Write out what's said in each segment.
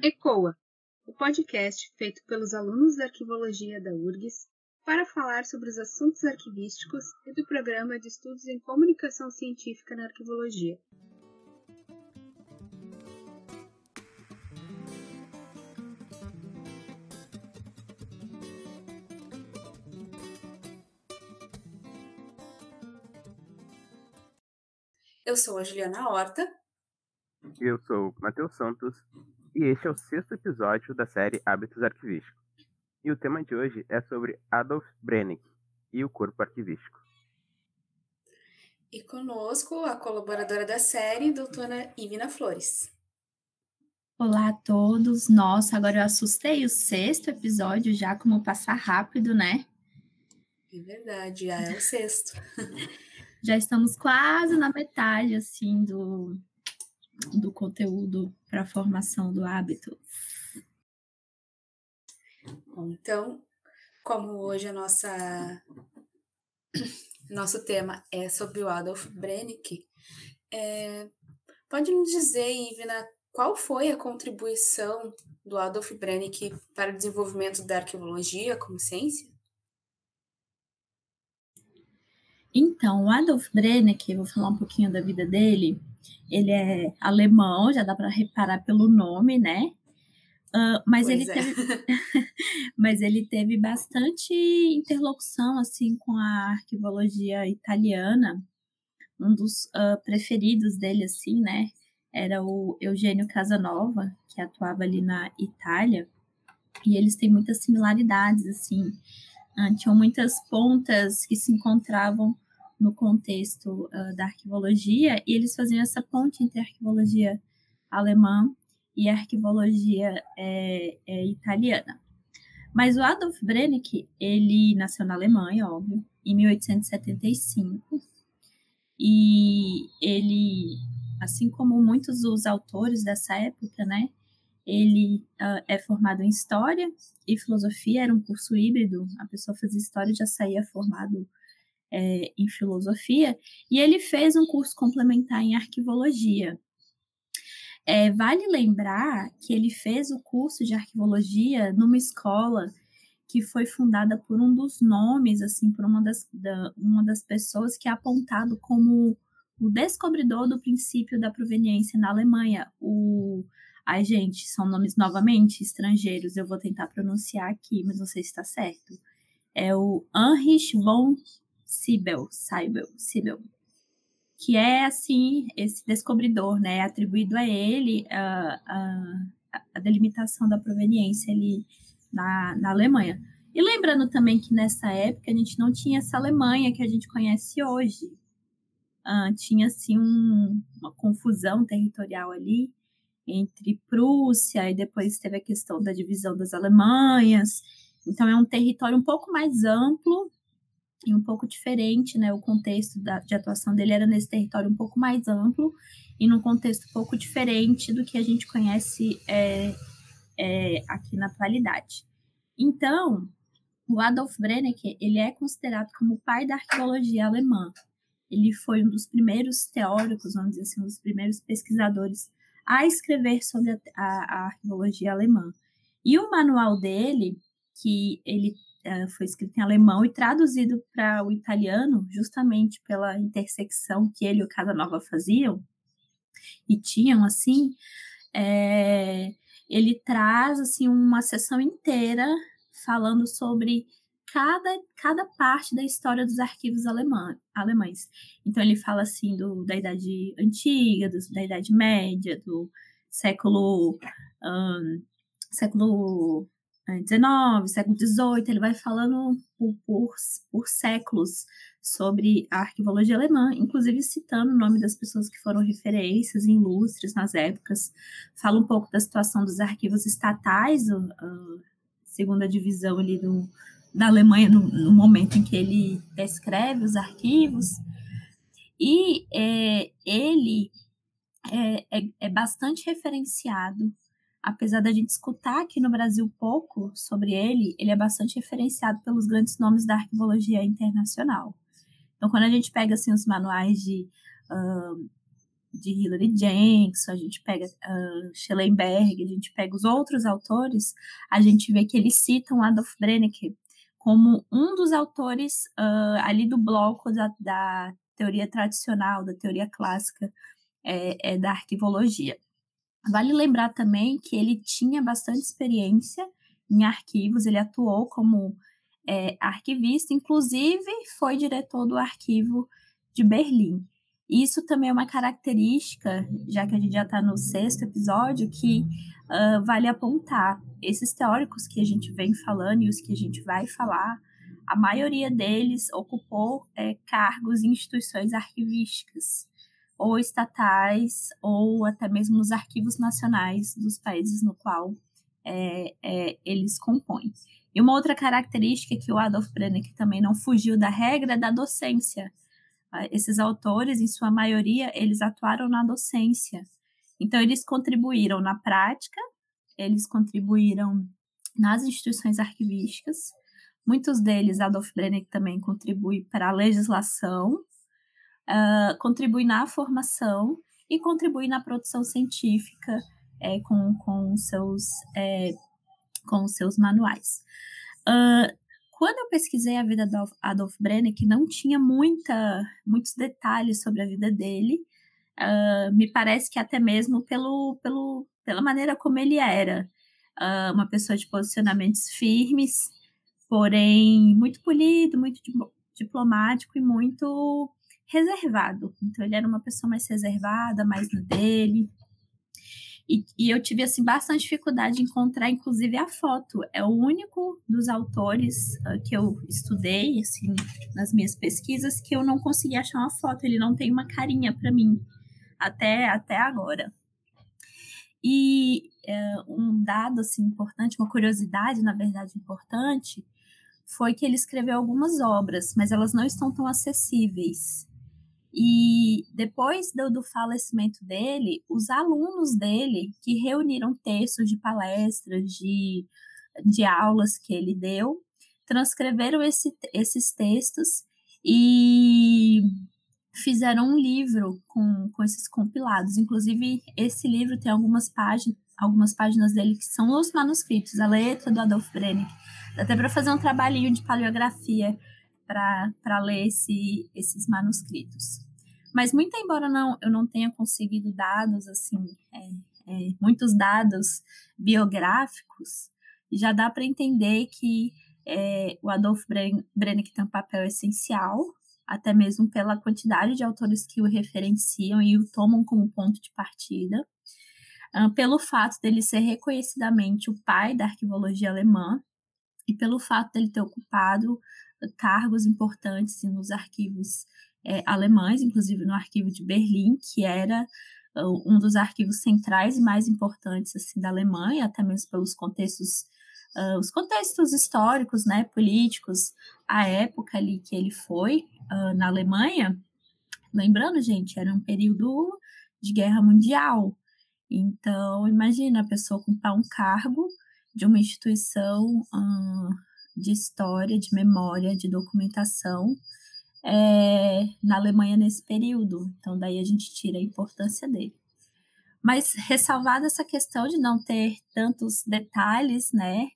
ECOA, o podcast feito pelos alunos da Arquivologia da URGS para falar sobre os assuntos arquivísticos e do Programa de Estudos em Comunicação Científica na Arquivologia. Eu sou a Juliana Horta. Eu sou o Matheus Santos e este é o sexto episódio da série Hábitos Arquivísticos. E o tema de hoje é sobre Adolf Brennick e o corpo arquivístico. E conosco a colaboradora da série, doutora Ivina Flores. Olá a todos. Nossa, agora eu assustei o sexto episódio já, como passar rápido, né? É verdade, já é o sexto. já estamos quase na metade, assim, do, do conteúdo para a formação do hábito. Bom, então, como hoje a nossa nosso tema é sobre o Adolf Brennick, é, pode nos dizer, Ivna, qual foi a contribuição do Adolf Brennick para o desenvolvimento da arqueologia como ciência? Então, o Adolf Brennick, vou falar um pouquinho da vida dele, ele é alemão, já dá para reparar pelo nome, né? Uh, mas, ele é. teve, mas ele teve bastante interlocução assim com a arquivologia italiana. Um dos uh, preferidos dele, assim, né? Era o Eugênio Casanova, que atuava ali na Itália. E eles têm muitas similaridades, assim. Uh, tinham muitas pontas que se encontravam no contexto uh, da arquivologia, e eles faziam essa ponte entre a arquivologia alemã e a arquivologia é, é, italiana. Mas o Adolf Brennick, ele nasceu na Alemanha, óbvio, em 1875, e ele, assim como muitos dos autores dessa época, né, ele uh, é formado em História e Filosofia, era um curso híbrido, a pessoa fazia História e já saía formado é, em filosofia, e ele fez um curso complementar em arquivologia. É, vale lembrar que ele fez o curso de arquivologia numa escola que foi fundada por um dos nomes, assim, por uma das, da, uma das pessoas que é apontado como o descobridor do princípio da proveniência na Alemanha. O, ai, gente, são nomes novamente estrangeiros, eu vou tentar pronunciar aqui, mas não sei se está certo. É o Heinrich von Sibel, Sibel, Sibel, que é assim esse descobridor, né, atribuído a ele a, a, a delimitação da proveniência ali na, na Alemanha. E lembrando também que nessa época a gente não tinha essa Alemanha que a gente conhece hoje. Uh, tinha assim um, uma confusão territorial ali entre Prússia e depois teve a questão da divisão das Alemanhas. Então é um território um pouco mais amplo e um pouco diferente, né? O contexto da, de atuação dele era nesse território um pouco mais amplo e num contexto um pouco diferente do que a gente conhece é, é, aqui na atualidade. Então, o Adolf Brenneck, ele é considerado como o pai da arqueologia alemã. Ele foi um dos primeiros teóricos, vamos dizer assim, um dos primeiros pesquisadores a escrever sobre a, a, a arqueologia alemã. E o manual dele, que ele foi escrito em alemão e traduzido para o italiano, justamente pela intersecção que ele e o Casanova faziam, e tinham, assim, é, ele traz, assim, uma sessão inteira falando sobre cada, cada parte da história dos arquivos alemã, alemães. Então, ele fala, assim, do, da Idade Antiga, do, da Idade Média, do século... Um, século 19, século XVIII, ele vai falando por, por, por, séculos sobre a arquivologia alemã, inclusive citando o nome das pessoas que foram referências ilustres nas épocas, fala um pouco da situação dos arquivos estatais, a segunda divisão ali do, da Alemanha no, no, momento em que ele descreve os arquivos, e é, ele é, é, é bastante referenciado apesar da gente escutar aqui no Brasil pouco sobre ele, ele é bastante referenciado pelos grandes nomes da arquivologia internacional. Então, quando a gente pega assim, os manuais de uh, de Hilary Jenks, a gente pega uh, Schellenberg, a gente pega os outros autores, a gente vê que eles citam Adolf Brennecke como um dos autores uh, ali do bloco da, da, teoria tradicional, da teoria clássica é, é, da arquivologia. Vale lembrar também que ele tinha bastante experiência em arquivos, ele atuou como é, arquivista, inclusive foi diretor do arquivo de Berlim. Isso também é uma característica, já que a gente já está no sexto episódio, que uh, vale apontar. Esses teóricos que a gente vem falando e os que a gente vai falar, a maioria deles ocupou é, cargos em instituições arquivísticas, ou estatais, ou até mesmo nos arquivos nacionais dos países no qual é, é, eles compõem. E uma outra característica que o Adolf Brenner também não fugiu da regra é da docência. Esses autores, em sua maioria, eles atuaram na docência. Então, eles contribuíram na prática, eles contribuíram nas instituições arquivísticas. Muitos deles, Adolf Brenner também contribui para a legislação, uh, contribui na formação e contribui na produção científica é, com, com, seus, é, com seus manuais. Uh, quando eu pesquisei a vida do Adolf Brenner, que não tinha muita, muitos detalhes sobre a vida dele, uh, me parece que até mesmo pelo, pelo, pela maneira como ele era, uh, uma pessoa de posicionamentos firmes, porém muito polido, muito diplomático e muito reservado. Então ele era uma pessoa mais reservada, mais no dele, e, e, eu tive assim bastante dificuldade de encontrar, inclusive, a foto. É o único dos autores uh, que eu estudei, assim, nas minhas pesquisas, que eu não consegui achar uma foto. Ele não tem uma carinha para mim até até agora. E uh, um dado assim importante, uma curiosidade, na verdade, importante, foi que ele escreveu algumas obras, mas elas não estão tão acessíveis. E depois do, do, falecimento dele, os alunos dele, que reuniram textos de palestras, de, de aulas que ele deu, transcreveram esse, esses textos e fizeram um livro com, com esses compilados. Inclusive, esse livro tem algumas páginas, algumas páginas dele que são os manuscritos, a letra do Adolf Brenner. Dá até para fazer um trabalhinho de paleografia para ler esse, esses manuscritos. Mas muito embora não, eu não tenha conseguido dados assim, é, é, muitos dados biográficos, já dá para entender que é, o Adolf Brennick tem um papel essencial, até mesmo pela quantidade de autores que o referenciam e o tomam como ponto de partida, uh, pelo fato dele ser reconhecidamente o pai da arquivologia alemã e pelo fato dele ter ocupado cargos importantes nos arquivos é, alemães, inclusive no arquivo de Berlim, que era uh, um dos arquivos centrais e mais importantes assim da Alemanha, até mesmo pelos contextos uh, os contextos históricos, né, políticos, a época ali que ele foi uh, na Alemanha. Lembrando, gente, era um período de guerra mundial. Então, imagina a pessoa ocupar um cargo de uma instituição de história, de memória, de documentação é, na Alemanha nesse período. Então, daí a gente tira a importância dele. Mas, ressalvada essa questão de não ter tantos detalhes, né,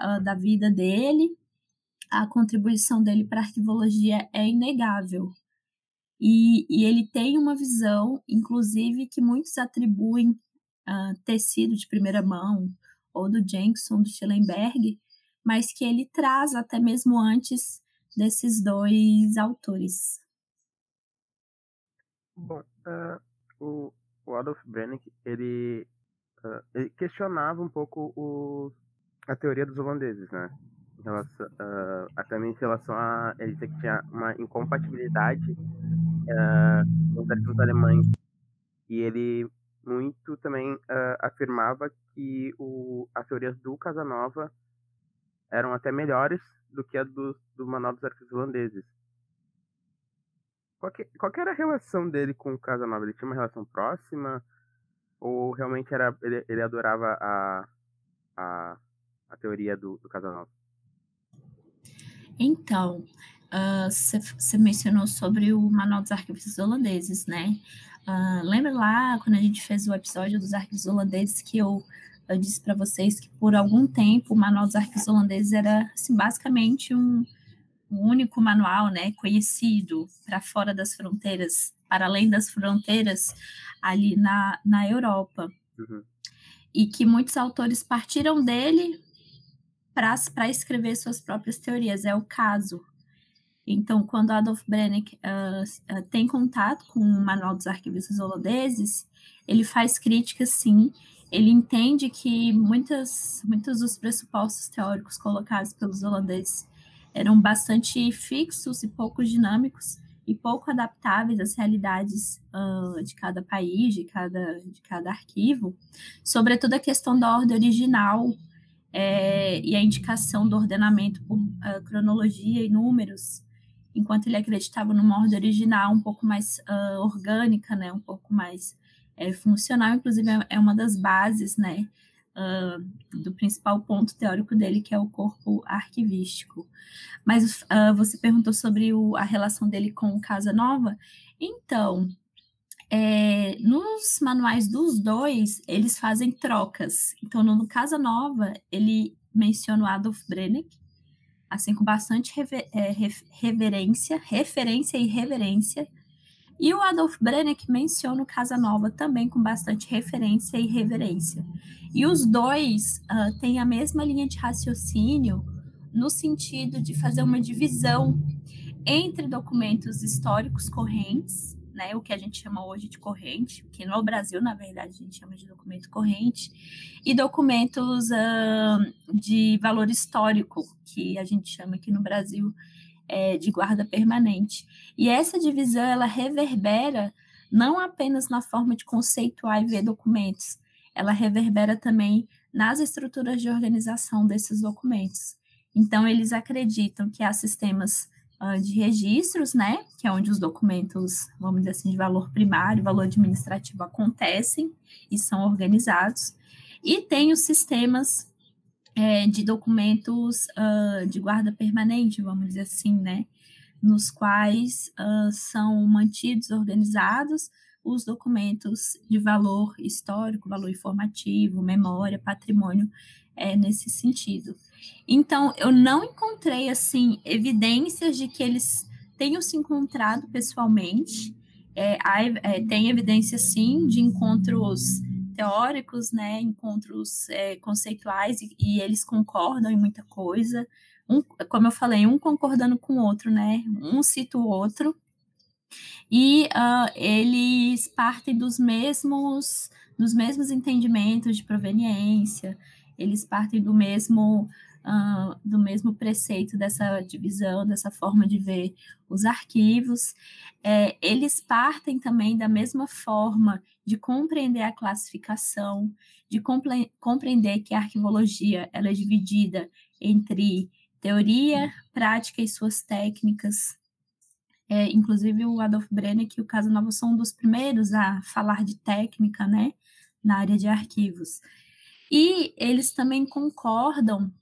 uh, da vida dele, a contribuição dele para a arquivologia é inegável. E, e, ele tem uma visão, inclusive, que muitos atribuem uh, ter sido de primeira mão, ou do Jenkson, do Schellenberg, mas que ele traz até mesmo antes desses dois autores. Bom, uh, o, Adolf Brennick, ele, uh, ele questionava um pouco o, a teoria dos holandeses, né? Relação, uh, até em relação a ele dizer que tinha uma incompatibilidade uh, com os alemães. E ele muito também afirmava que o, as teorias do Casanova eram até melhores do que a do, do dos Arquivos Holandeses. Qual que, qual que era a relação dele com o Casanova? Ele tinha uma relação próxima? Ou realmente era, ele, ele adorava a, a, a teoria do, do Casanova? Então, você uh, mencionou sobre o Manual dos Arquivos Holandeses, né? Uh, lembra lá quando a gente fez o episódio dos arquivos holandeses que eu, eu disse para vocês que por algum tempo o manual dos arquivos holandeses era assim, basicamente um, um único manual, né, conhecido para fora das fronteiras, para além das fronteiras ali na, na Europa. Uhum. E que muitos autores partiram dele para escrever suas próprias teorias. É o caso então, quando Adolf Brennick uh, uh, tem contato com o Manual dos Arquivistas Holandeses, ele faz críticas, sim. Ele entende que muitas, muitos dos pressupostos teóricos colocados pelos holandeses eram bastante fixos e pouco dinâmicos e pouco adaptáveis às realidades uh, de cada país, de cada, de cada arquivo, sobretudo a questão da ordem original é, e a indicação do ordenamento por uh, cronologia e números, enquanto ele acreditava numa ordem original um pouco mais uh, orgânica, né, um pouco mais é, funcional, inclusive é, é uma das bases, né, uh, do principal ponto teórico dele, que é o corpo arquivístico. Mas uh, você perguntou sobre o, a relação dele com Casa Nova, então, é, nos manuais dos dois, eles fazem trocas. Então, no, Casa Nova, ele menciona o Adolf Brennick, assim com bastante rever, é, reverência, referência e reverência. E o Adolf Brenner menciona o Casanova também com bastante referência e reverência. E os dois uh, têm a mesma linha de raciocínio no sentido de fazer uma divisão entre documentos históricos correntes né, o que a gente chama hoje de corrente, que no Brasil, na verdade, a gente chama de documento corrente, e documentos uh, de valor histórico, que a gente chama aqui no Brasil é, de guarda permanente. E essa divisão, ela reverbera não apenas na forma de conceituar e ver documentos, ela reverbera também nas estruturas de organização desses documentos. Então, eles acreditam que há sistemas uh, de registros, né, que é onde os documentos, vamos dizer assim, de valor primário, valor administrativo acontecem e são organizados, e tem os sistemas é, de documentos uh, de guarda permanente, vamos dizer assim, né, nos quais uh, são mantidos, organizados os documentos de valor histórico, valor informativo, memória, patrimônio, é, nesse sentido. Então, eu não encontrei, assim, evidências de que eles tenham se encontrado pessoalmente. É, há, é, tem evidência, sim, de encontros teóricos, né, encontros é, conceituais, e, e, eles concordam em muita coisa. Um, como eu falei, um concordando com o outro, né, um cita o outro, e uh, eles partem dos mesmos, dos mesmos entendimentos de proveniência, eles partem do mesmo uh, do mesmo preceito dessa divisão, dessa forma de ver os arquivos. É, eles partem também da mesma forma de compreender a classificação, de compre compreender que a arquivologia ela é dividida entre teoria, prática e suas técnicas. É, inclusive o Adolf Brenner e o Casanova são um dos primeiros a falar de técnica, né, na área de arquivos. E eles também concordam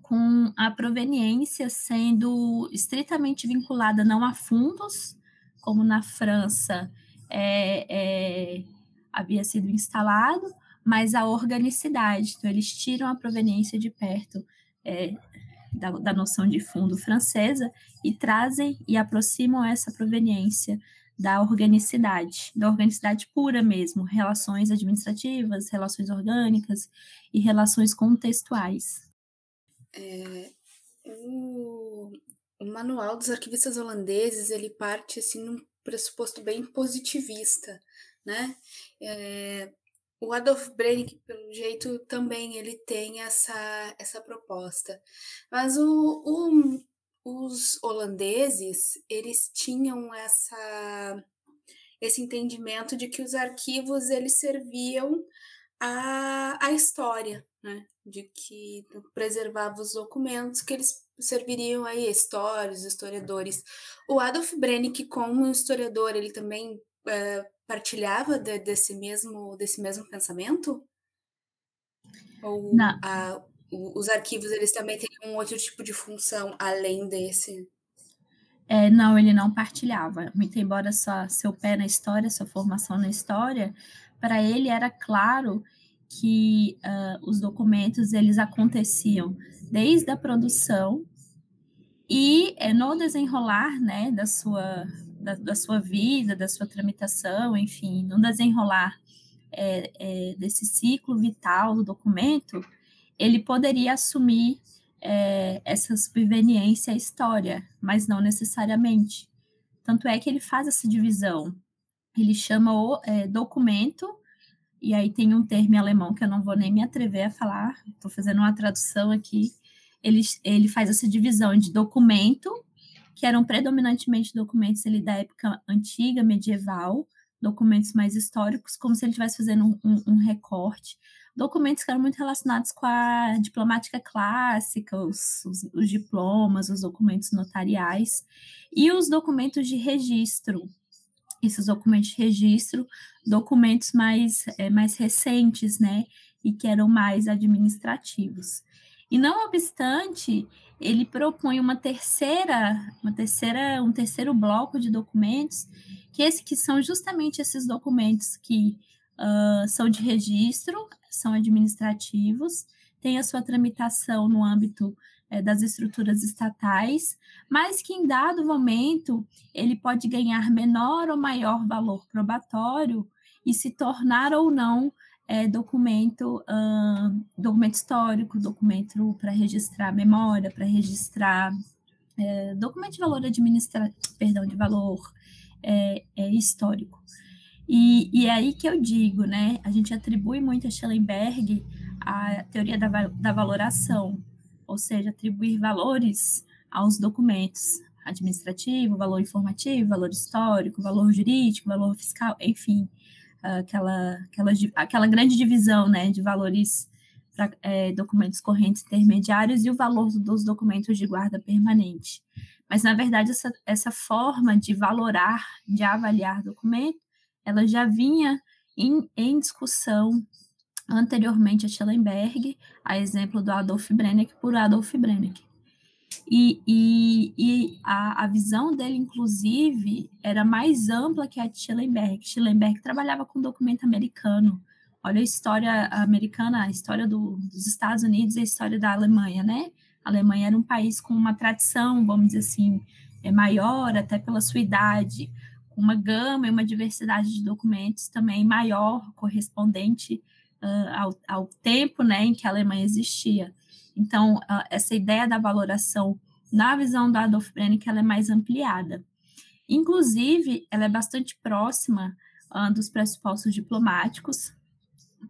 com a proveniência sendo estritamente vinculada não a fundos, como na França é, é, havia sido instalado, mas a organicidade. Então, eles tiram a proveniência de perto é, da, da noção de fundo francesa e trazem e aproximam essa proveniência da organicidade, da organicidade pura mesmo, relações administrativas, relações orgânicas e relações contextuais. É, o, o, manual dos arquivistas holandeses ele parte assim num pressuposto bem positivista, né? É, o Adolf Brennick, pelo jeito, também ele tem essa, essa proposta. Mas o, o, os holandeses, eles tinham essa, esse entendimento de que os arquivos, eles serviam a, a história, né? de que preservava os documentos que eles serviriam aí histórios, historiadores. O Adolf Brennick, como historiador, ele também é, partilhava de, desse mesmo desse mesmo pensamento? Ou a, os arquivos eles também têm um outro tipo de função além desse? É, não, ele não partilhava. Muito embora sua, seu pé na história, sua formação na história, para ele era claro que uh, os documentos eles aconteciam desde a produção e é, no desenrolar né, da, sua, da, da, sua vida, da sua tramitação, enfim, no desenrolar é, é, desse ciclo vital do documento, ele poderia assumir é, essa subveniência à história, mas não necessariamente. Tanto é que ele faz essa divisão. Ele chama o documento e aí tem um termo em alemão que eu não vou nem me atrever a falar, estou fazendo uma tradução aqui. Ele, ele faz essa divisão de documento, que eram predominantemente documentos ali da época antiga, medieval, documentos mais históricos, como se ele estivesse fazendo um, um, um, recorte. Documentos que eram muito relacionados com a diplomática clássica, os, os, os diplomas, os documentos notariais, e os documentos de registro, esses documentos de registro, documentos mais, é, mais recentes, né, e que eram mais administrativos. E não obstante, ele propõe uma terceira, uma terceira, um terceiro bloco de documentos, que, esse, que são justamente esses documentos que uh, são de registro, são administrativos, têm a sua tramitação no âmbito é, das estruturas estatais, mas que em dado momento ele pode ganhar menor ou maior valor probatório e se tornar ou não é, documento, uh, documento histórico, documento para registrar memória, para registrar é, documento de valor administrativo, perdão, de valor é, é, histórico. E, e é aí que eu digo, né? A gente atribui muito a Schellenberg a teoria da, da valoração, ou seja, atribuir valores aos documentos administrativo, valor informativo, valor histórico, valor jurídico, valor fiscal, enfim, aquela, aquela, aquela grande divisão né, de valores para é, documentos correntes intermediários e o valor dos documentos de guarda permanente. Mas, na verdade, essa, essa forma de valorar, de avaliar documento, ela já vinha em, em discussão anteriormente a Schellenberg, a exemplo do Adolf Brenneck por Adolf Brenneck. E, e, e a, a, visão dele, inclusive, era mais ampla que a de Schellenberg. Schellenberg trabalhava com documento americano. Olha a história americana, a história do, dos Estados Unidos e a história da Alemanha, né? A Alemanha era um país com uma tradição, vamos dizer assim, é maior, até pela sua idade, com uma gama e uma diversidade de documentos também maior, correspondente uh, ao, ao, tempo né, em que a Alemanha existia. Então, uh, essa ideia da valoração na visão da Adolf Brenner, ela é mais ampliada. Inclusive, ela é bastante próxima uh, dos pressupostos diplomáticos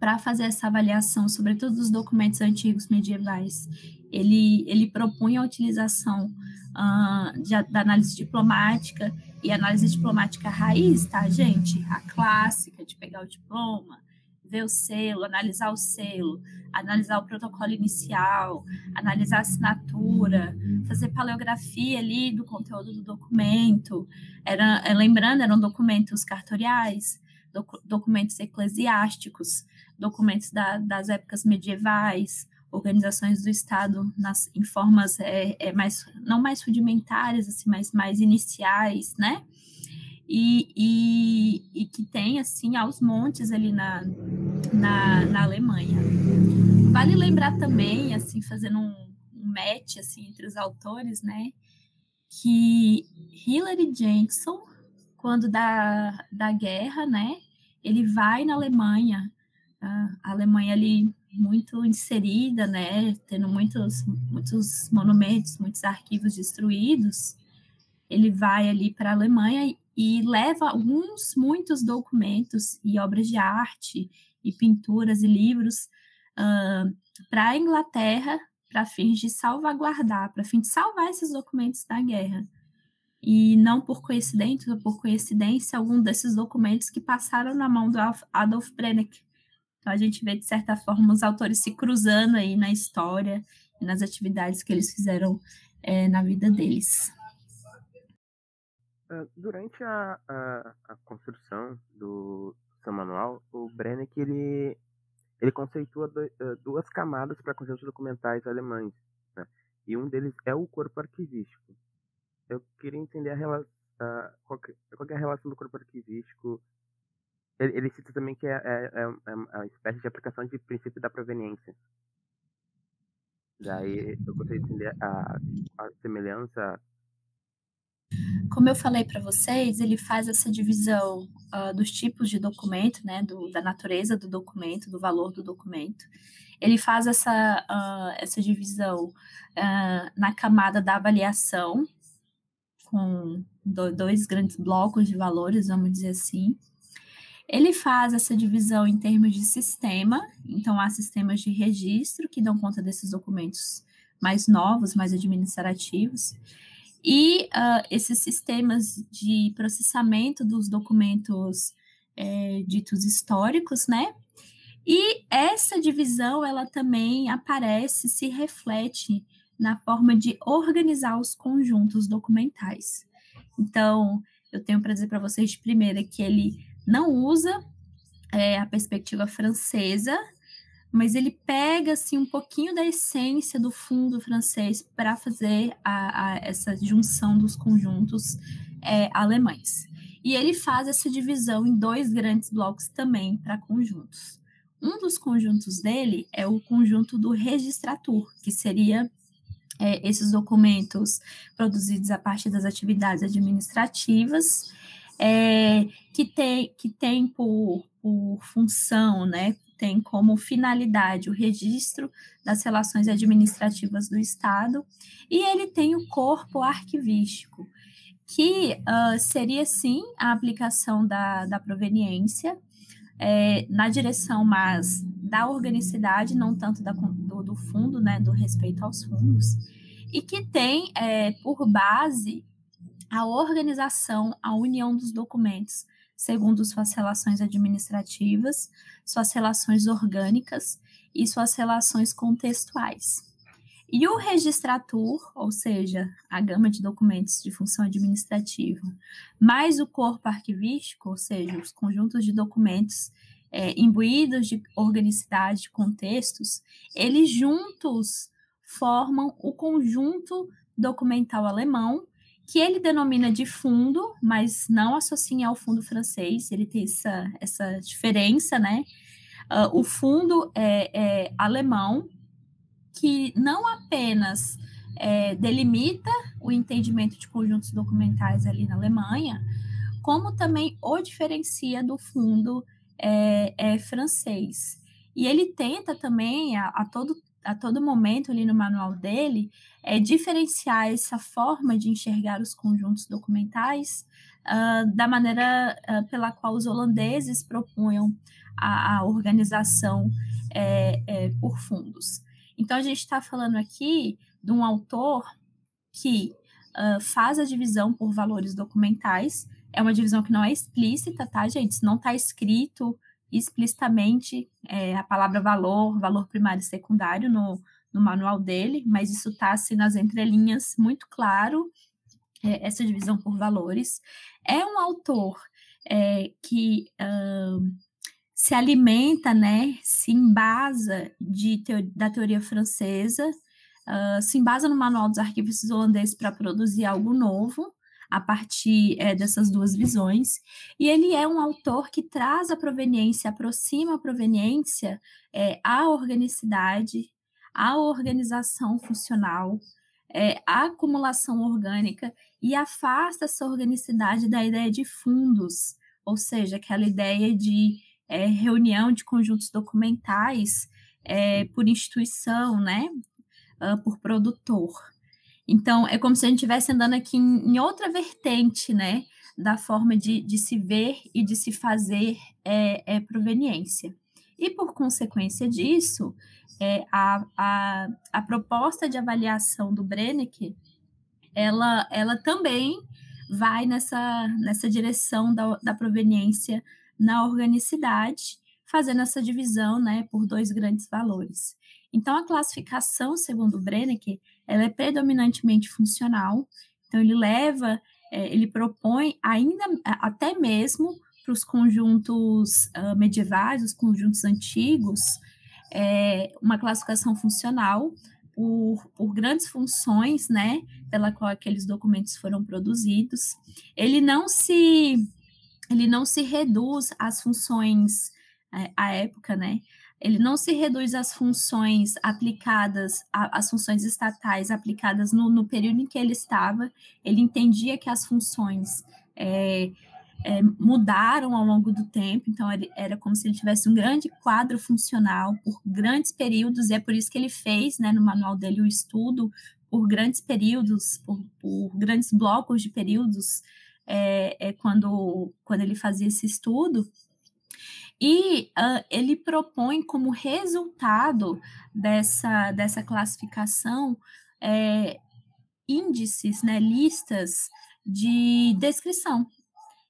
para fazer essa avaliação, sobretudo dos documentos antigos medievais. Ele, ele propunha a utilização uh, de, da análise diplomática e análise diplomática raiz, tá, gente? A clássica de pegar o diploma, ver o selo, analisar o selo, analisar o protocolo inicial, analisar a assinatura, fazer paleografia ali do conteúdo do documento. Era, é, lembrando, eram documentos cartoriais, doc, documentos eclesiásticos, documentos da, das épocas medievais, organizações do Estado nas, em formas é, é mais não mais rudimentares, assim, mas mais iniciais, né? E, e, e, que tem, assim, aos montes ali na, na, na, Alemanha. Vale lembrar também, assim, fazendo um, um match, assim, entre os autores, né, que Hilary Jackson, quando da, da guerra, né, ele vai na Alemanha, a Alemanha ali muito inserida, né, tendo muitos, muitos monumentos, muitos arquivos destruídos, ele vai ali para a Alemanha e leva alguns, muitos documentos e obras de arte e pinturas e livros uh, para a Inglaterra para fins de salvaguardar, para fim de salvar esses documentos da guerra. E não por coincidência por coincidência, algum desses documentos que passaram na mão do Adolf Brenneck. Então a gente vê, de certa forma, os autores se cruzando aí na história e nas atividades que eles fizeram é, na vida deles. Ah, durante a, a, a, construção do seu manual, o Brennick ele, ele conceitua do, uh, duas camadas para construir os documentais alemães. Né? E um deles é o corpo arquivístico. eu queria entender a uh, qual, que, qual é a relação do corpo arquivístico. Ele, ele cita também que é, é, é, é uma espécie de aplicação de princípio da proveniência. Daí eu gostaria de entender a, a semelhança como eu falei para vocês, ele faz essa divisão uh, dos tipos de documento, né, do, da natureza do documento, do valor do documento. Ele faz essa, uh, essa divisão uh, na camada da avaliação, com do, dois grandes blocos de valores, vamos dizer assim. Ele faz essa divisão em termos de sistema, então há sistemas de registro que dão conta desses documentos mais novos, mais administrativos. E uh, esses sistemas de processamento dos documentos é, ditos históricos, né? E essa divisão, ela também aparece, se reflete na forma de organizar os conjuntos documentais. Então, eu tenho para dizer para vocês de primeira que ele não usa é, a perspectiva francesa, mas ele pega assim um pouquinho da essência do fundo francês para fazer a, a, essa junção dos conjuntos é, alemães. E ele faz essa divisão em dois grandes blocos também para conjuntos. Um dos conjuntos dele é o conjunto do registratur, que seria é, esses documentos produzidos a partir das atividades administrativas, é, que, tem, que tem por, por função, né, tem como finalidade o registro das relações administrativas do Estado, e ele tem o corpo arquivístico, que uh, seria, sim, a aplicação da, da proveniência é, na direção mais da organicidade, não tanto da, do, do, fundo, né, do respeito aos fundos, e que tem é, por base a organização, a união dos documentos, segundo suas relações administrativas, suas relações orgânicas e suas relações contextuais. E o registratur, ou seja, a gama de documentos de função administrativa, mais o corpo arquivístico, ou seja, os conjuntos de documentos é, imbuídos de organicidade, de contextos, eles juntos formam o conjunto documental alemão, que ele denomina de fundo, mas não associa ao fundo francês, ele tem essa, essa diferença, né? Uh, o fundo é, é, alemão, que não apenas é, delimita o entendimento de conjuntos documentais ali na Alemanha, como também o diferencia do fundo é, é francês. E ele tenta também, a, a, todo, a todo momento ali no manual dele, é, diferenciar essa forma de enxergar os conjuntos documentais uh, da maneira uh, pela qual os holandeses propunham a, a organização é, é, por fundos. Então, a gente está falando aqui de um autor que uh, faz a divisão por valores documentais. É uma divisão que não é explícita, tá, gente? Não está escrito explicitamente é, a palavra valor, valor primário e secundário no, no manual dele, mas isso está assim nas entrelinhas muito claro, é, essa divisão por valores. É um autor é, que se alimenta, né, se embasa de da teoria francesa, uh, se embasa no Manual dos Arquivos Holandeses para produzir algo novo, a partir é, dessas duas visões, e ele é um autor que traz a proveniência, aproxima a proveniência é, à organicidade, à organização funcional, é, à acumulação orgânica, e afasta essa organicidade da ideia de fundos, ou seja, aquela ideia de é, reunião de conjuntos documentais é, por instituição, né? Uh, por produtor. Então, é como se a gente estivesse andando aqui em, em, outra vertente, né? Da forma de, de se ver e de se fazer é, é proveniência. E, por consequência disso, é, a, a, a proposta de avaliação do Brenneck, ela, ela também vai nessa, nessa direção da, da proveniência na organicidade, fazendo essa divisão né, por dois grandes valores. Então, a classificação, segundo o Brenneck, ela é predominantemente funcional, então ele leva, é, ele propõe ainda até mesmo para os conjuntos uh, medievais, os conjuntos antigos, é, uma classificação funcional, por, por grandes funções, né, pela qual aqueles documentos foram produzidos. Ele não se ele não se reduz às funções é, à época, né? Ele não se reduz às funções aplicadas, às funções estatais aplicadas no, no período em que ele estava. Ele entendia que as funções é, é, mudaram ao longo do tempo, então ele, era como se ele tivesse um grande quadro funcional por grandes períodos, e é por isso que ele fez, né, no manual dele, o estudo por grandes períodos, por, por grandes blocos de períodos, é, é, quando, quando ele fazia esse estudo. E uh, ele propõe como resultado dessa, dessa classificação é, índices, né, listas de descrição.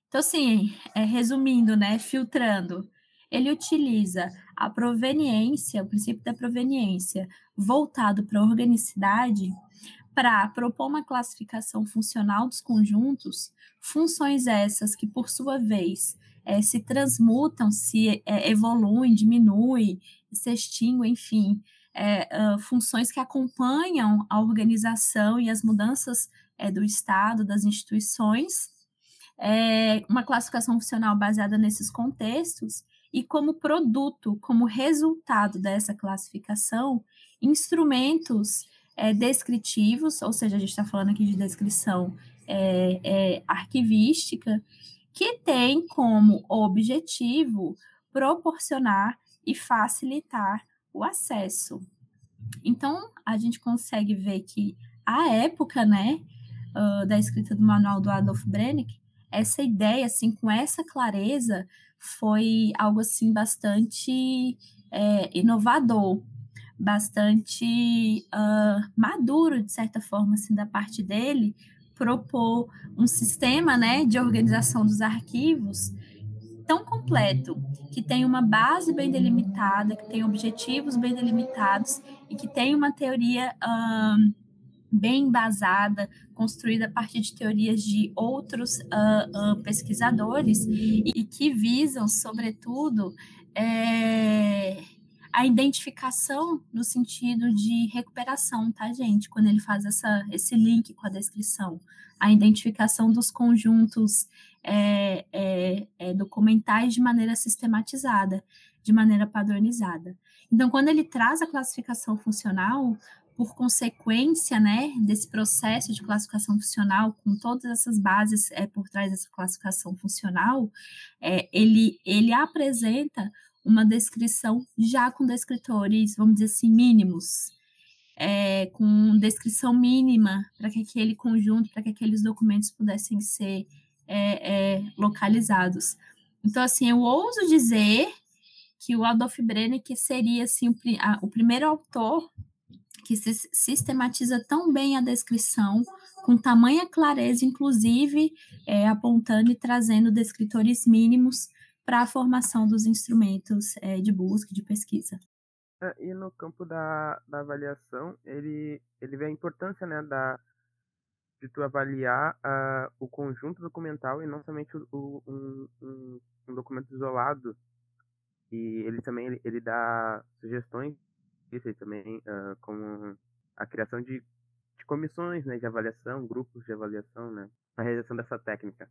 Então, assim, é, resumindo, né, filtrando, ele utiliza a proveniência, o princípio da proveniência, voltado para a organicidade, para propor uma classificação funcional dos conjuntos, funções essas que, por sua vez, é, se transmutam, se é, evoluem, diminuem, se extinguem, enfim, uh, funções que acompanham a organização e as mudanças do Estado, das instituições, é, uma classificação funcional baseada nesses contextos e como produto, como resultado dessa classificação, instrumentos é, descritivos, ou seja, a gente está falando aqui de descrição é, é, arquivística, que tem como objetivo proporcionar e facilitar o acesso. Então, a gente consegue ver que a época, né, uh, da escrita do manual do Adolf Brennick, essa ideia, assim, com essa clareza, foi algo, assim, bastante é, inovador, bastante uh, maduro, de certa forma, assim, da parte dele, propor um sistema, né, de organização dos arquivos tão completo, que tem uma base bem delimitada, que tem objetivos bem delimitados e que tem uma teoria bem embasada, construída a partir de teorias de outros pesquisadores e que visam, sobretudo, é, a identificação no sentido de recuperação, tá, gente? Quando ele faz essa, esse link com a descrição, a identificação dos conjuntos é, é, é, documentais de maneira sistematizada, de maneira padronizada. Então, quando ele traz a classificação funcional, por consequência, né, desse processo de classificação funcional, com todas essas bases é, por trás dessa classificação funcional, é, ele, ele apresenta uma descrição já com descritores, vamos dizer assim, mínimos, é, com descrição mínima para que aquele conjunto, para que aqueles documentos pudessem ser é, é, localizados. Então, assim, eu ouso dizer que o Adolf Brenner seria assim, o, a, o primeiro autor que se sistematiza tão bem a descrição, com tamanha clareza, inclusive é, apontando e trazendo descritores mínimos para a formação dos instrumentos é, de busca, de pesquisa. É, e no campo da, da avaliação, ele, ele vê a importância né, da, de tu avaliar uh, o conjunto documental e não somente o, um, um, um, documento isolado. E ele também ele, ele dá sugestões e também uh, como a criação de, de comissões né, de avaliação, grupos de avaliação, né, a realização dessa técnica.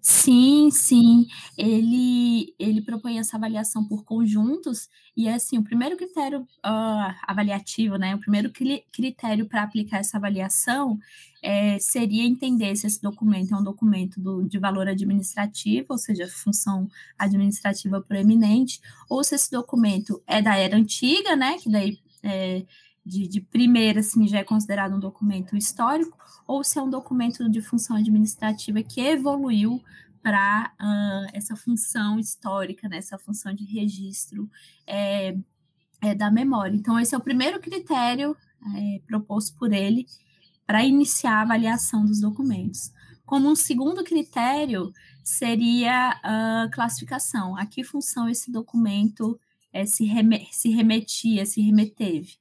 Sim, sim. Ele, ele propõe essa avaliação por conjuntos, e assim, o primeiro critério uh, avaliativo, né? O primeiro cri critério para aplicar essa avaliação é, seria entender se esse documento é um documento do, de valor administrativo, ou seja, função administrativa proeminente, ou se esse documento é da era antiga, né? Que daí é, de, de primeira, assim, já é considerado um documento histórico, ou se é um documento de função administrativa que evoluiu para uh, essa função histórica, né, essa função de registro é, é, da memória. Então, esse é o primeiro critério é, proposto por ele para iniciar a avaliação dos documentos. Como um segundo critério seria a classificação. A que função esse documento é, se, rem se remetia, se remeteve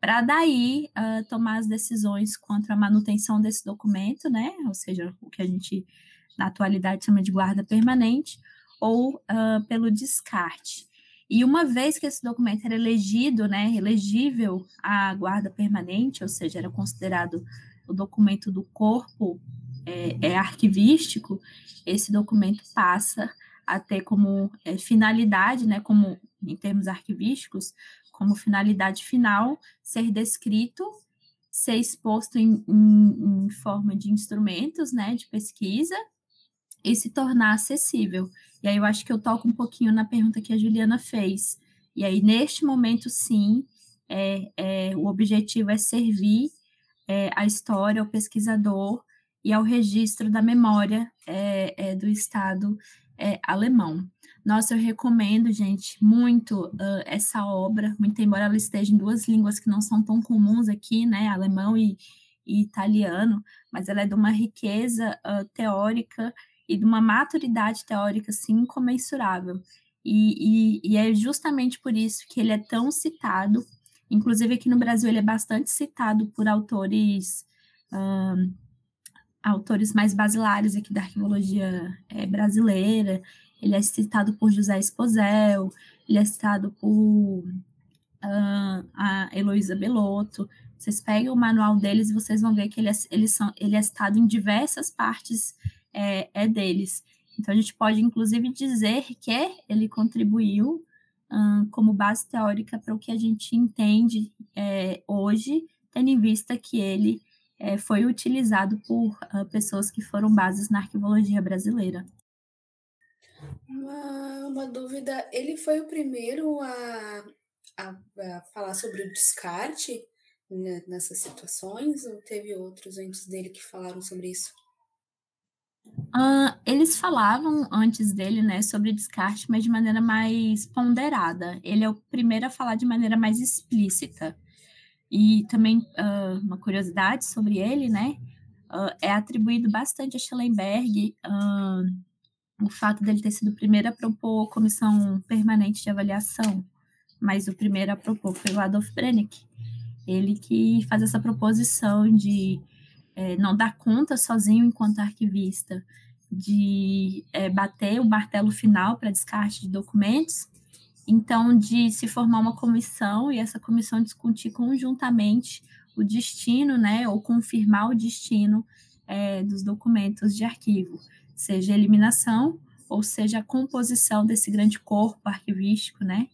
para daí uh, tomar as decisões quanto à manutenção desse documento, né? Ou seja, o que a gente na atualidade chama de guarda permanente, ou uh, pelo descarte. E uma vez que esse documento era elegido, né, elegível à guarda permanente, ou seja, era considerado o documento do corpo é, é arquivístico, esse documento passa a ter como é, finalidade, né, como em termos arquivísticos, como finalidade final, ser descrito, ser exposto em, em, em forma de instrumentos, né, de pesquisa, e se tornar acessível. E aí eu acho que eu toco um pouquinho na pergunta que a Juliana fez. E aí, neste momento, sim, é, é, o objetivo é servir é, a história, ao pesquisador e ao registro da memória é, é, do Estado é, alemão. Nossa, eu recomendo, gente, muito uh, essa obra, muito embora ela esteja em duas línguas que não são tão comuns aqui, né, alemão e, e italiano, mas ela é de uma riqueza uh, teórica e de uma maturidade teórica assim incomensurável. E, e, e, é justamente por isso que ele é tão citado. Inclusive aqui no Brasil ele é bastante citado por autores um, autores mais basilares aqui da arqueologia é, brasileira. Ele é citado por José Esposel, ele é citado por uh, a Heloísa Belotto. Vocês pegam o manual deles e vocês vão ver que ele é, eles são, ele é citado em diversas partes é, é deles. Então, a gente pode, inclusive, dizer que ele contribuiu hum, como base teórica para o que a gente entende é, hoje, tendo em vista que ele é, foi utilizado por uh, pessoas que foram bases na arquivologia brasileira. Uma, uma dúvida: ele foi o primeiro a, a, a falar sobre o descarte né, nessas situações, ou teve outros antes dele que falaram sobre isso? Uh, eles falavam antes dele, né, sobre descarte, mas de maneira mais ponderada. Ele é o primeiro a falar de maneira mais explícita. E também uh, uma curiosidade sobre ele, né, uh, é atribuído bastante a Schellenberg o fato dele ter sido o primeiro a propor comissão permanente de avaliação, mas o primeiro a propor foi o Adolf Brennick. Ele que faz essa proposição de é, não dá conta sozinho enquanto arquivista de é, bater o martelo final para descarte de documentos, então de se formar uma comissão e essa comissão discutir conjuntamente o destino, né, ou confirmar o destino é, dos documentos de arquivo, seja a eliminação ou seja a composição desse grande corpo arquivístico, né,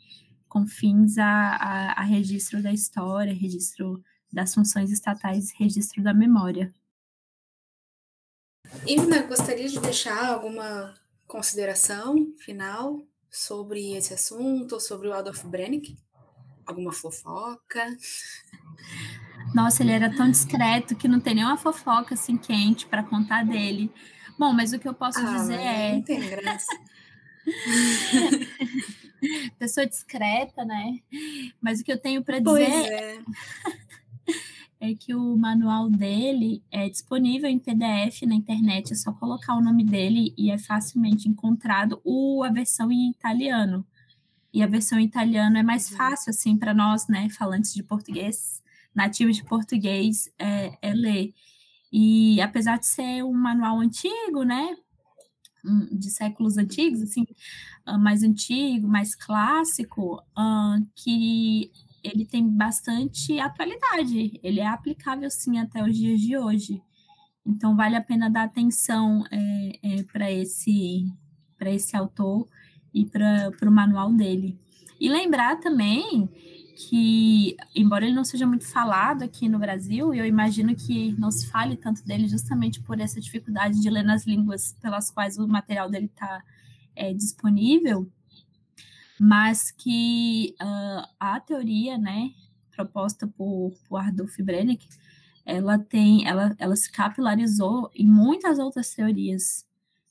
com fins a, a, a registro da história, registro das funções estatais e registro da memória. Ivna, gostaria de deixar alguma consideração final sobre esse assunto, sobre o Adolf Brennick? Alguma fofoca? Nossa, ele era tão discreto que não tem nenhuma fofoca assim quente para contar dele. Bom, mas o que eu posso ah, dizer é. Não tem graça. Pessoa discreta, né? Mas o que eu tenho para dizer. É. é que o manual dele é disponível em PDF na internet, é só colocar o nome dele e é facilmente encontrado o, a versão em italiano. E a versão em italiano é mais uhum. fácil, assim, para nós, né, falantes de português, nativos de português, é, é ler. E apesar de ser um manual antigo, né, de séculos antigos, assim, ah, mais antigo, mais clássico, uh, que ele tem bastante atualidade, ele é aplicável sim até os dias de hoje. Então vale a pena dar atenção é, é, para esse para esse autor e para o manual dele. E lembrar também que, embora ele não seja muito falado aqui no Brasil, eu imagino que não se fale tanto dele justamente por essa dificuldade de ler nas línguas pelas quais o material dele está é, disponível, mas que uh, a teoria, né, proposta por, por Ardulf Brennick, ela tem, ela, ela se capilarizou em muitas outras teorias.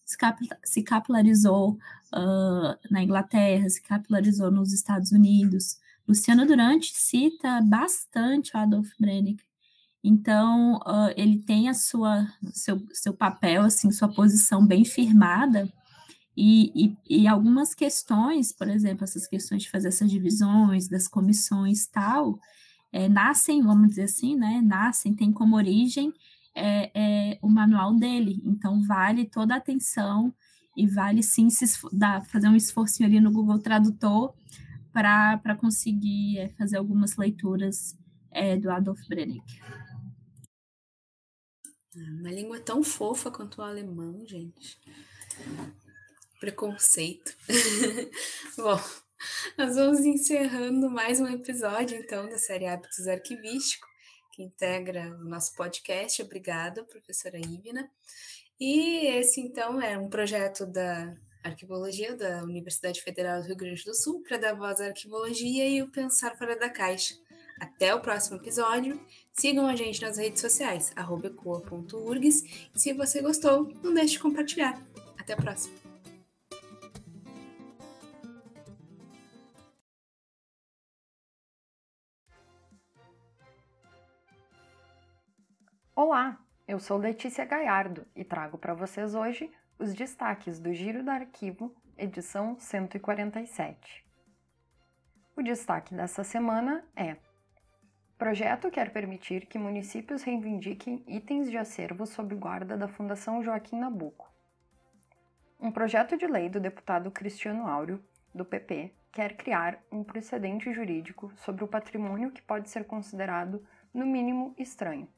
Se, cap, se capilarizou uh, na Inglaterra, se capilarizou nos Estados Unidos. Luciano Durante cita bastante o Adolf Brennick. Então, uh, ele tem a sua, seu, seu papel, assim, sua posição bem firmada, e, e, e, algumas questões, por exemplo, essas questões de fazer essas divisões das comissões tal, é, nascem, vamos dizer assim, né? Nascem, tem como origem é, é, o manual dele. Então, vale toda a atenção e vale sim se dar, fazer um esforço ali no Google Tradutor para conseguir é, fazer algumas leituras é, do Adolf Brennick. Uma língua tão fofa quanto o alemão, gente. Preconceito. Bom, nós vamos encerrando mais um episódio, então, da série Hábitos Arquivístico, que integra o nosso podcast. Obrigada, professora Ivna. E esse, então, é um projeto da Arquivologia da Universidade Federal do Rio Grande do Sul para dar voz à arquivologia e o pensar fora da caixa. Até o próximo episódio. Sigam a gente nas redes sociais, ecoa.urgs. E se você gostou, não deixe de compartilhar. Até a próxima. Olá, eu sou Letícia Gaiardo e trago para vocês hoje os destaques do Giro do Arquivo, edição 147. O destaque dessa semana é: Projeto quer permitir que municípios reivindiquem itens de acervo sob guarda da Fundação Joaquim Nabuco. Um projeto de lei do deputado Cristiano Áureo, do PP, quer criar um precedente jurídico sobre o patrimônio que pode ser considerado, no mínimo, estranho.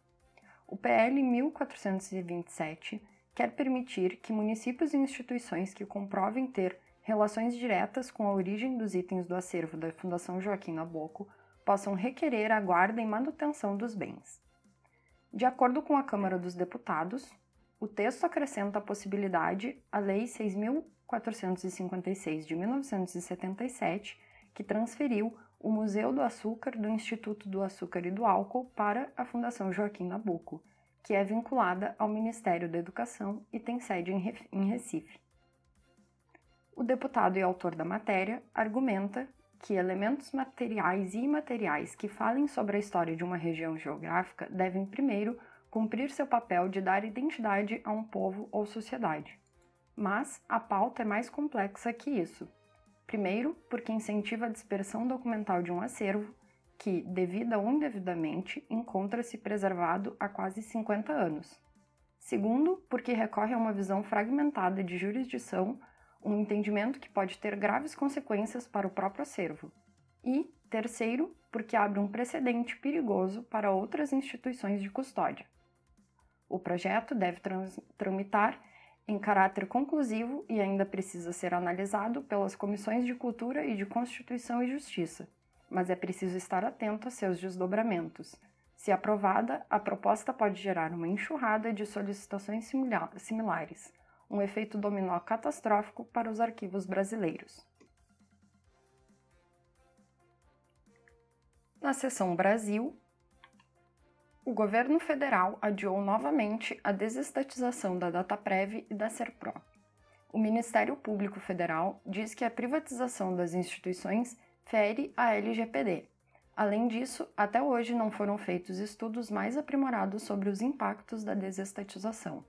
O PL 1427 quer permitir que municípios e instituições que comprovem ter relações diretas com a origem dos itens do acervo da Fundação Joaquim Nabuco possam requerer a guarda e manutenção dos bens. De acordo com a Câmara dos Deputados, o texto acrescenta a possibilidade à Lei 6.456 de 1977, que transferiu o Museu do Açúcar do Instituto do Açúcar e do Álcool para a Fundação Joaquim Nabuco, que é vinculada ao Ministério da Educação e tem sede em Recife. O deputado e autor da matéria argumenta que elementos materiais e imateriais que falem sobre a história de uma região geográfica devem, primeiro, cumprir seu papel de dar identidade a um povo ou sociedade. Mas a pauta é mais complexa que isso. Primeiro, porque incentiva a dispersão documental de um acervo, que, devida ou indevidamente, encontra-se preservado há quase 50 anos. Segundo, porque recorre a uma visão fragmentada de jurisdição, um entendimento que pode ter graves consequências para o próprio acervo. E, terceiro, porque abre um precedente perigoso para outras instituições de custódia. O projeto deve tramitar em caráter conclusivo e ainda precisa ser analisado pelas comissões de Cultura e de Constituição e Justiça, mas é preciso estar atento a seus desdobramentos. Se aprovada, a proposta pode gerar uma enxurrada de solicitações similares, um efeito dominó catastrófico para os arquivos brasileiros. Na seção Brasil, o governo federal adiou novamente a desestatização da DataPrev e da SERPRO. O Ministério Público Federal diz que a privatização das instituições fere a LGPD. Além disso, até hoje não foram feitos estudos mais aprimorados sobre os impactos da desestatização.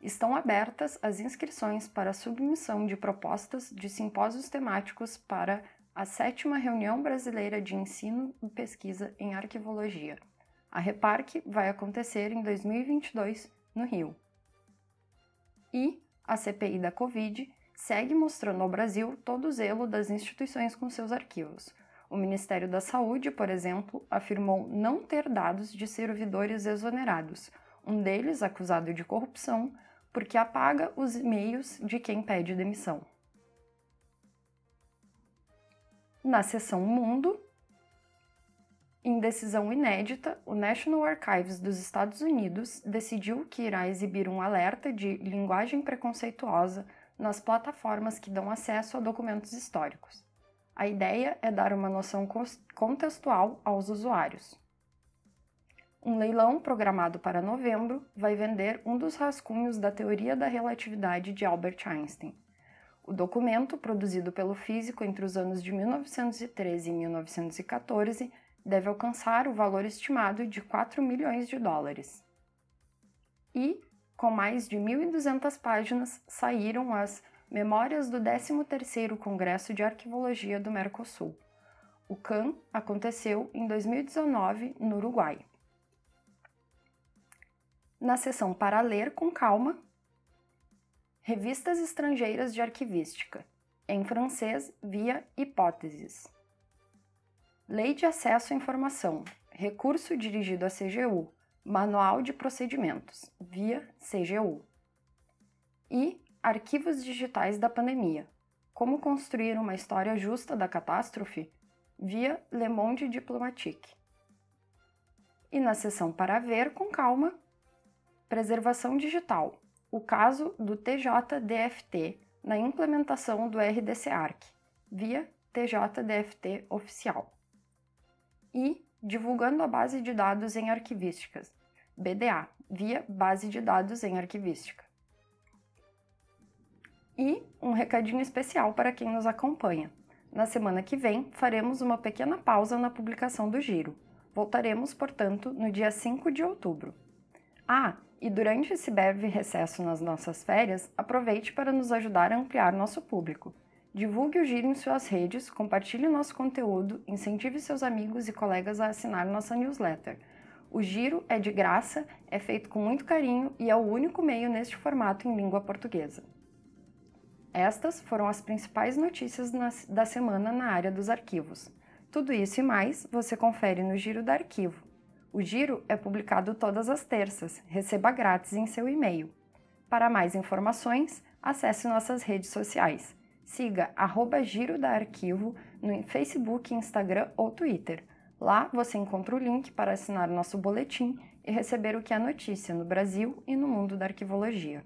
Estão abertas as inscrições para submissão de propostas de simpósios temáticos para a sétima reunião brasileira de ensino e pesquisa em arquivologia. A Reparque vai acontecer em 2022 no Rio. E a CPI da Covid segue mostrando ao Brasil todo o zelo das instituições com seus arquivos. O Ministério da Saúde, por exemplo, afirmou não ter dados de servidores exonerados, um deles acusado de corrupção, porque apaga os e-mails de quem pede demissão. Na seção Mundo, em decisão inédita, o National Archives dos Estados Unidos decidiu que irá exibir um alerta de linguagem preconceituosa nas plataformas que dão acesso a documentos históricos. A ideia é dar uma noção contextual aos usuários. Um leilão programado para novembro vai vender um dos rascunhos da teoria da relatividade de Albert Einstein. O documento, produzido pelo físico entre os anos de 1913 e 1914, deve alcançar o valor estimado de 4 milhões de dólares. E com mais de 1.200 páginas, saíram as Memórias do 13º Congresso de Arquivologia do Mercosul. O CAN aconteceu em 2019 no Uruguai. Na seção Para Ler com Calma, Revistas Estrangeiras de Arquivística. em francês via hipóteses. Lei de Acesso à Informação, recurso dirigido à CGU, Manual de Procedimentos, via CGU. E Arquivos Digitais da Pandemia, como construir uma história justa da catástrofe, via Le Monde Diplomatique. E na seção para ver com calma, preservação digital, o caso do TJDFT na implementação do RDC-ARC, via TJDFT oficial. E divulgando a base de dados em arquivísticas, BDA, via base de dados em arquivística. E um recadinho especial para quem nos acompanha. Na semana que vem, faremos uma pequena pausa na publicação do Giro. Voltaremos, portanto, no dia 5 de outubro. Ah, e durante esse breve recesso nas nossas férias, aproveite para nos ajudar a ampliar nosso público. Divulgue o Giro em suas redes, compartilhe nosso conteúdo, incentive seus amigos e colegas a assinar nossa newsletter. O Giro é de graça, é feito com muito carinho e é o único meio neste formato em língua portuguesa. Estas foram as principais notícias da semana na área dos arquivos. Tudo isso e mais você confere no Giro da Arquivo. O Giro é publicado todas as terças, receba grátis em seu e-mail. Para mais informações, acesse nossas redes sociais. Siga arroba Giro da Arquivo no Facebook, Instagram ou Twitter. Lá você encontra o link para assinar nosso boletim e receber o que é notícia no Brasil e no mundo da arquivologia.